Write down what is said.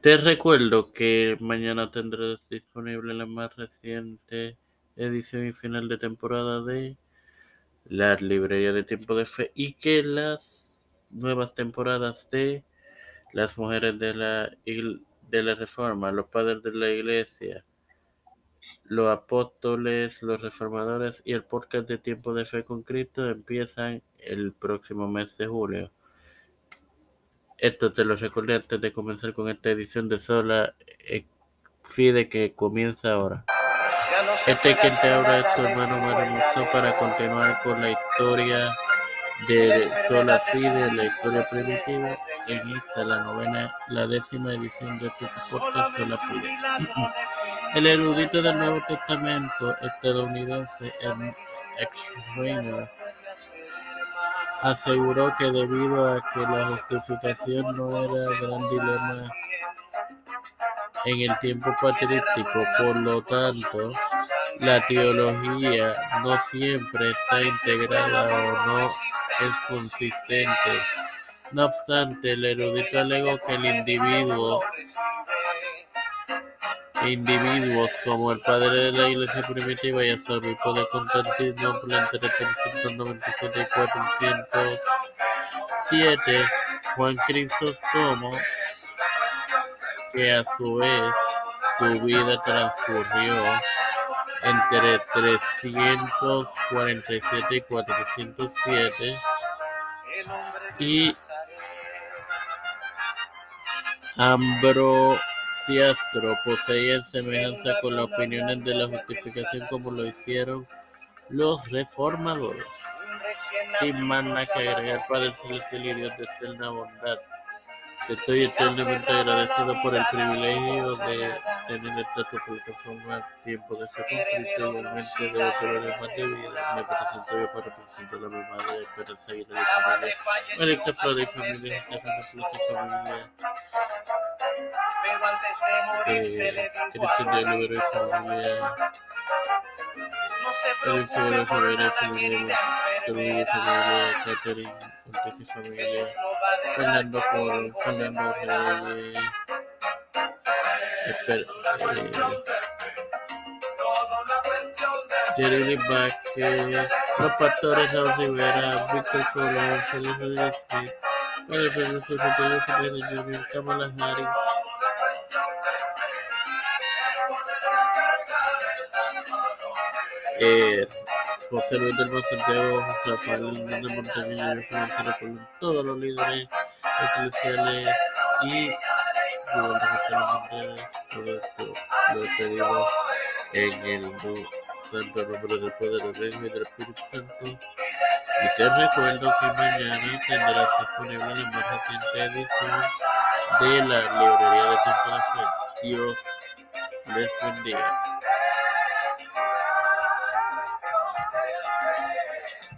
Te recuerdo que mañana tendrás disponible la más reciente edición y final de temporada de la librería de Tiempo de Fe y que las nuevas temporadas de las mujeres de la, de la Reforma, los padres de la Iglesia, los apóstoles, los reformadores y el podcast de Tiempo de Fe con Cristo empiezan el próximo mes de julio. Esto te lo recordé antes de comenzar con esta edición de Sola eh, Fide que comienza ahora. Este que te habla es tu hermano Maramuso para continuar con la historia de Sola Fide, la historia primitiva. En esta, la novena, la décima edición de este podcast Sola Fide. El erudito del Nuevo Testamento estadounidense, ex Reiner, aseguró que debido a que la justificación no era gran dilema en el tiempo patrístico, por lo tanto, la teología no siempre está integrada o no es consistente. No obstante, el erudito alegó que el individuo individuos como el padre de la Iglesia primitiva y hasta el obispo de Constantinople entre 397 y 407, Juan Crisóstomo, que a su vez su vida transcurrió entre 347 y 407, y Ambro Castro poseían semejanza con las opiniones de la justificación como lo hicieron los reformadores. Sin más nada que agregar, Padre Celestial y Dios de eterna bondad. Estoy eternamente agradecido por el privilegio de tener esta plataforma tiempo de ser conflicto igualmente de otro más de vida. Me presento yo para representar a mi madre, Esperanza y de familia. Alexa Flora y familia, familia. Eh, Cristian de Libero y familia. Alicia de familia, familia, Catherine, Montes y familia. Fernando Coro, Fernando Reyes. Espera, eh, Jeremy Vázquez, los pastores Raúl Rivera, Víctor Colón, Felipe Rodríguez el profesor Antonio Fernández Jr., Kamala Harris. Eh, José Luis del Santiago, Rafael de Montaña, Financiero Colón, todos los líderes eclesiales y gubernamentales, todo pedimos en el santo nombre del Padre, del Hijo y del Espíritu Santo. Y te recuerdo que mañana tendrás disponible la más reciente edición de la librería de Fe. Dios les bendiga.